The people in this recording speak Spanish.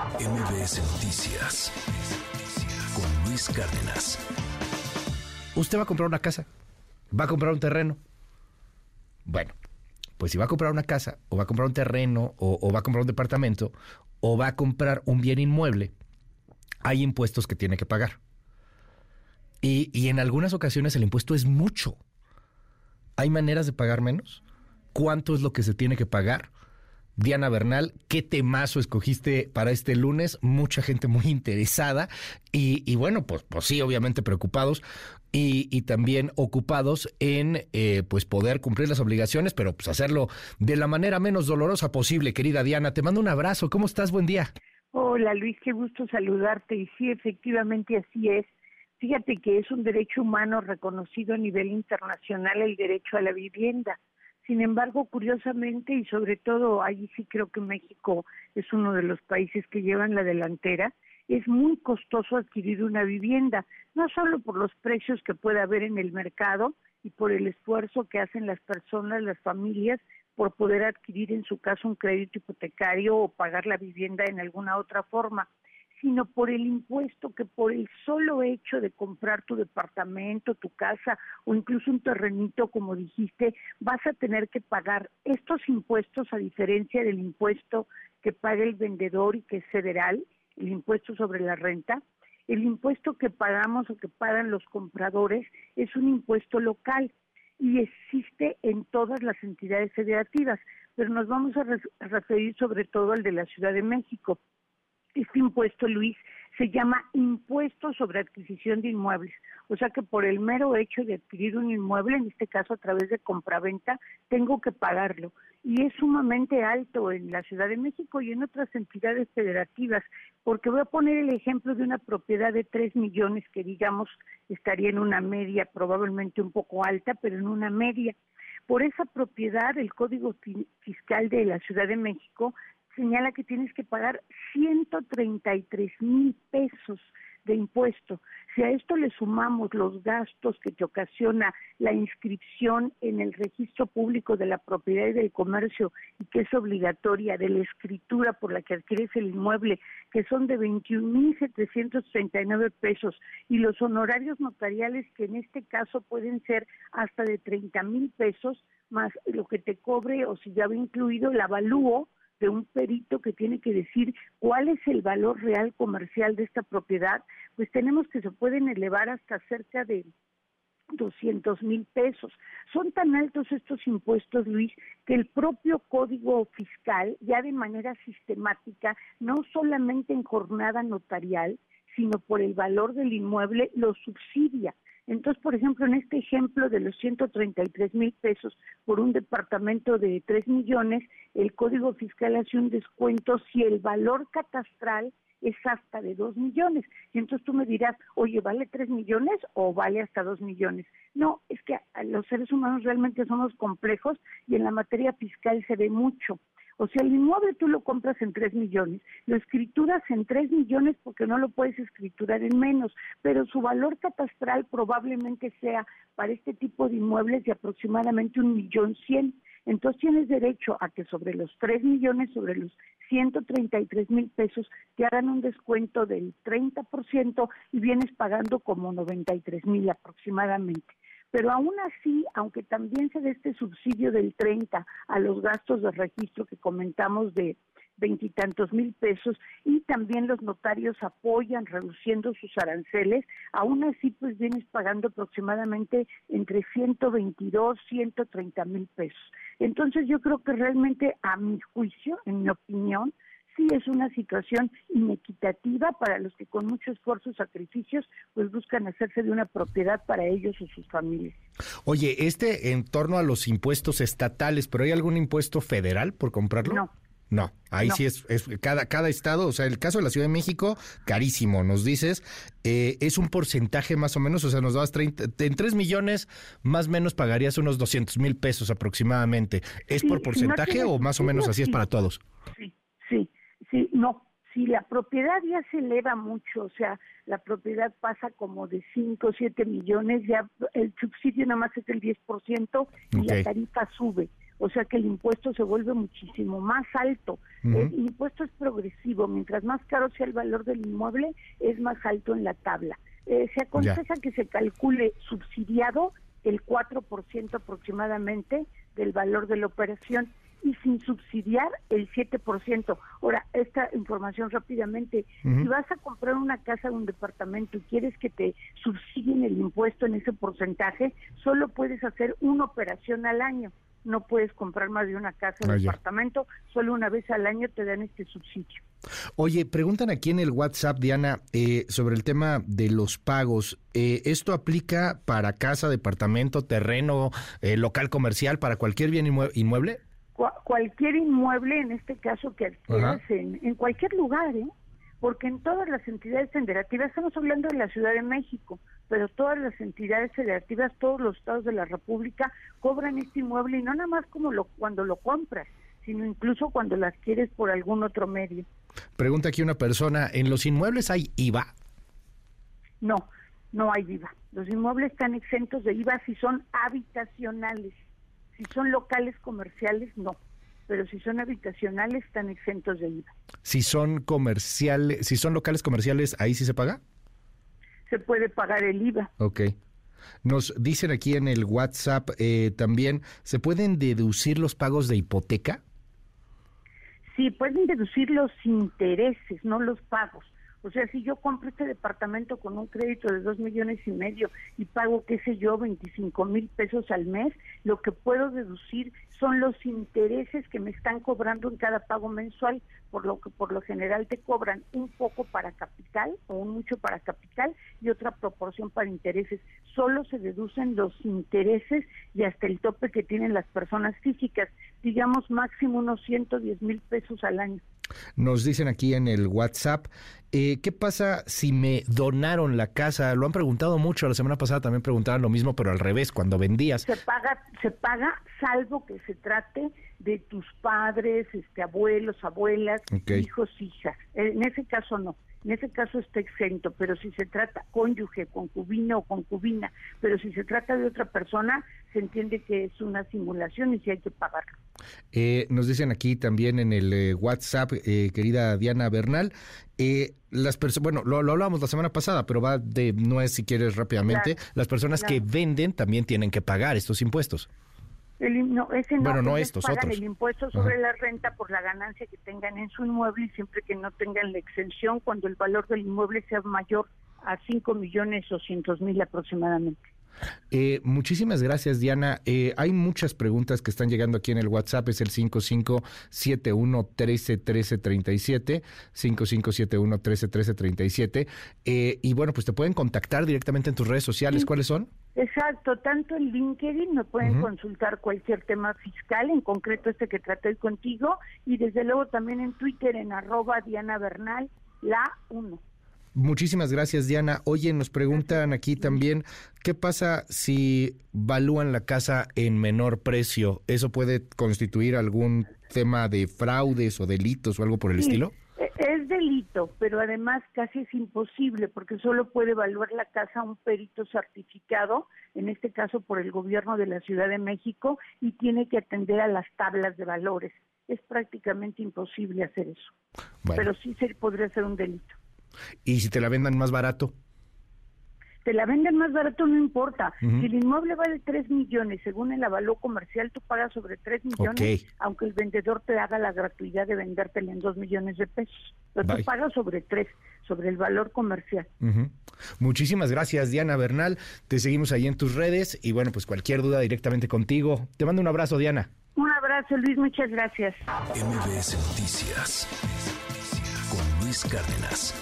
MBS Noticias con Luis Cárdenas. Usted va a comprar una casa, va a comprar un terreno. Bueno, pues si va a comprar una casa, o va a comprar un terreno, o, va a comprar un departamento, o va a comprar un bien inmueble, hay impuestos que tiene que pagar. Y, y en algunas ocasiones el impuesto es mucho. ¿Hay maneras de pagar menos? ¿Cuánto es lo que se tiene que pagar? Diana Bernal, ¿qué temazo escogiste para este lunes? Mucha gente muy interesada y, bueno, pues, pues sí, obviamente preocupados y, también ocupados en eh, pues poder cumplir las obligaciones, pero pues hacerlo de la manera menos dolorosa posible, querida Diana. Te mando un abrazo. ¿Cómo estás? Buen día. Hola Luis, qué gusto saludarte. Y sí, efectivamente así es. Fíjate que es un derecho humano reconocido a nivel internacional el derecho a la vivienda. Sin embargo, curiosamente, y sobre todo ahí sí creo que México es uno de los países que llevan la delantera, es muy costoso adquirir una vivienda, no solo por los precios que puede haber en el mercado y por el esfuerzo que hacen las personas, las familias, por poder adquirir en su caso un crédito hipotecario o pagar la vivienda en alguna otra forma, sino por el impuesto que por el solo hecho de comprar tu departamento, tu casa o incluso un terrenito, como dijiste, vas a tener que pagar estos impuestos a diferencia del impuesto que paga el vendedor y que es federal, el impuesto sobre la renta. El impuesto que pagamos o que pagan los compradores es un impuesto local y existe en todas las entidades federativas, pero nos vamos a referir sobre todo al de la Ciudad de México este impuesto, Luis, se llama impuesto sobre adquisición de inmuebles. O sea que por el mero hecho de adquirir un inmueble, en este caso a través de compraventa, tengo que pagarlo. Y es sumamente alto en la Ciudad de México y en otras entidades federativas, porque voy a poner el ejemplo de una propiedad de 3 millones que digamos estaría en una media, probablemente un poco alta, pero en una media. Por esa propiedad, el Código Fiscal de la Ciudad de México señala que tienes que pagar 133 mil pesos de impuesto. Si a esto le sumamos los gastos que te ocasiona la inscripción en el registro público de la propiedad y del comercio y que es obligatoria de la escritura por la que adquieres el inmueble, que son de 21.739 pesos, y los honorarios notariales que en este caso pueden ser hasta de 30 mil pesos, más lo que te cobre o si ya va incluido el avalúo, de un perito que tiene que decir cuál es el valor real comercial de esta propiedad, pues tenemos que se pueden elevar hasta cerca de 200 mil pesos. Son tan altos estos impuestos, Luis, que el propio Código Fiscal, ya de manera sistemática, no solamente en jornada notarial, sino por el valor del inmueble, lo subsidia. Entonces, por ejemplo, en este ejemplo de los 133 mil pesos por un departamento de 3 millones, el Código Fiscal hace un descuento si el valor catastral es hasta de 2 millones. Y entonces tú me dirás, oye, ¿vale 3 millones o vale hasta 2 millones? No, es que los seres humanos realmente somos complejos y en la materia fiscal se ve mucho. O sea, el inmueble tú lo compras en 3 millones, lo escrituras en 3 millones porque no lo puedes escriturar en menos, pero su valor catastral probablemente sea para este tipo de inmuebles de aproximadamente un millón cien. Entonces tienes derecho a que sobre los 3 millones, sobre los 133 mil pesos, te hagan un descuento del 30% y vienes pagando como 93 mil aproximadamente. Pero aún así, aunque también se dé este subsidio del 30 a los gastos de registro que comentamos de veintitantos mil pesos y también los notarios apoyan reduciendo sus aranceles, aún así pues vienes pagando aproximadamente entre 122, 130 mil pesos. Entonces yo creo que realmente a mi juicio, en mi opinión, sí es una situación inequitativa para los que con mucho esfuerzo y sacrificios pues buscan hacerse de una propiedad para ellos o sus familias. Oye, este en torno a los impuestos estatales, ¿pero hay algún impuesto federal por comprarlo? No. No, ahí sí es, es, cada, cada estado, o sea, el caso de la Ciudad de México, carísimo, nos dices, eh, es un porcentaje más o menos, o sea, nos dabas 30, en 3 millones, más o menos pagarías unos 200 mil pesos aproximadamente. ¿Es por porcentaje o más o menos así es para todos? Sí, sí. No, si la propiedad ya se eleva mucho, o sea, la propiedad pasa como de 5 o 7 millones, ya el subsidio nada más es el 10% y la tarifa sube. o sea que el impuesto se vuelve muchísimo más alto. El impuesto es progresivo, mientras más caro sea el valor del inmueble, es más alto en la tabla. Eh, se aconseja que se calcule subsidiado el 4% aproximadamente del valor de la operación y sin subsidiar el 7%. Ahora, esta información rápidamente, si vas a comprar una casa o un departamento y quieres que te subsidien el impuesto en ese porcentaje, solo puedes hacer una operación al año. No puedes comprar más de una casa o un departamento, solo una vez al año te dan este subsidio. Oye, preguntan aquí en el WhatsApp, Diana, eh, sobre el tema de los pagos. Eh, ¿Esto aplica para casa, departamento, terreno, eh, local comercial, para cualquier bien inmueble? Cualquier inmueble, en este caso que adquieras en, cualquier lugar, ¿eh? porque en todas las entidades federativas, estamos hablando de la Ciudad de México, pero todas las entidades federativas, todos los estados de la República cobran este inmueble y no nada más como lo, cuando lo compras, sino incluso cuando lo adquieres por algún otro medio. Pregunta aquí una persona, ¿en los inmuebles hay IVA? No, no hay IVA. Los inmuebles están exentos de IVA si son habitacionales. Si son locales comerciales, no. Pero si son habitacionales, están exentos de IVA. Si son comerciales, si son locales comerciales, ¿ahí sí se paga? Se puede pagar el IVA. Ok. Nos dicen aquí en el WhatsApp eh, también, ¿se pueden deducir los pagos de hipoteca? Sí, pueden deducir los intereses, no los pagos. O sea, si yo compro este departamento con un crédito de dos millones y medio y pago, qué sé yo, 25 mil pesos al mes, lo que puedo deducir son los intereses que me están cobrando en cada pago mensual, por lo que por lo general te cobran un poco para capital o un mucho para capital y otra proporción para intereses. Solo se deducen los intereses y hasta el tope que tienen las personas físicas, digamos máximo unos 110 mil pesos al año. Nos dicen aquí en el WhatsApp, eh, ¿qué pasa si me donaron la casa? Lo han preguntado mucho, la semana pasada también preguntaban lo mismo, pero al revés, cuando vendías. Se paga, se paga salvo que se trate de tus padres, este abuelos, abuelas, hijos, hijas. En ese caso no en ese caso está exento, pero si se trata cónyuge, concubino o concubina, pero si se trata de otra persona, se entiende que es una simulación y si hay que pagarlo. Eh, nos dicen aquí también en el eh, WhatsApp, eh, querida Diana Bernal, las personas, bueno, lo, lo, hablamos la semana pasada, pero va de, no es si quieres rápidamente, las personas que venden también tienen que pagar estos impuestos. El, no, ese no, bueno, no estos, pagan el impuesto sobre la renta por la ganancia que tengan en su inmueble y siempre que no tengan la exención cuando el valor del inmueble sea mayor a 5 millones 200 mil aproximadamente. Eh, muchísimas gracias, Diana. Eh, hay muchas preguntas que están llegando aquí en el WhatsApp. Es el 5571-131337. 5571-131337. Eh, y bueno, pues te pueden contactar directamente en tus redes sociales. ¿Cuáles son? Exacto, tanto en LinkedIn me pueden consultar cualquier tema fiscal, en concreto este que traté contigo, y desde luego también en Twitter en arroba Diana Bernal, la 1. Muchísimas gracias, Diana. Oye, nos preguntan aquí también, ¿qué pasa si valúan la casa en menor precio? ¿Eso puede constituir algún tema de fraudes o delitos o algo por el estilo? E, es delito, pero además casi es imposible porque solo puede evaluar la casa un perito certificado, en este caso por el gobierno de la Ciudad de México, y tiene que atender a las tablas de valores. Es prácticamente imposible hacer eso. Pero sí se podría ser un delito. ¿Y si te la vendan más barato? Te la venden más barato, no importa. Si el inmueble vale 3 millones, según el avalúo comercial, tú pagas sobre 3 millones, aunque el vendedor te haga la gratuidad de vendértela en 2 millones de pesos. Pero tú pagas sobre 3, sobre el valor comercial. Muchísimas gracias, Diana Bernal. Te seguimos ahí en tus redes y bueno, pues cualquier duda directamente contigo. Te mando un abrazo, Diana. Un abrazo, Luis. Muchas gracias. MBS Noticias con Luis Cárdenas.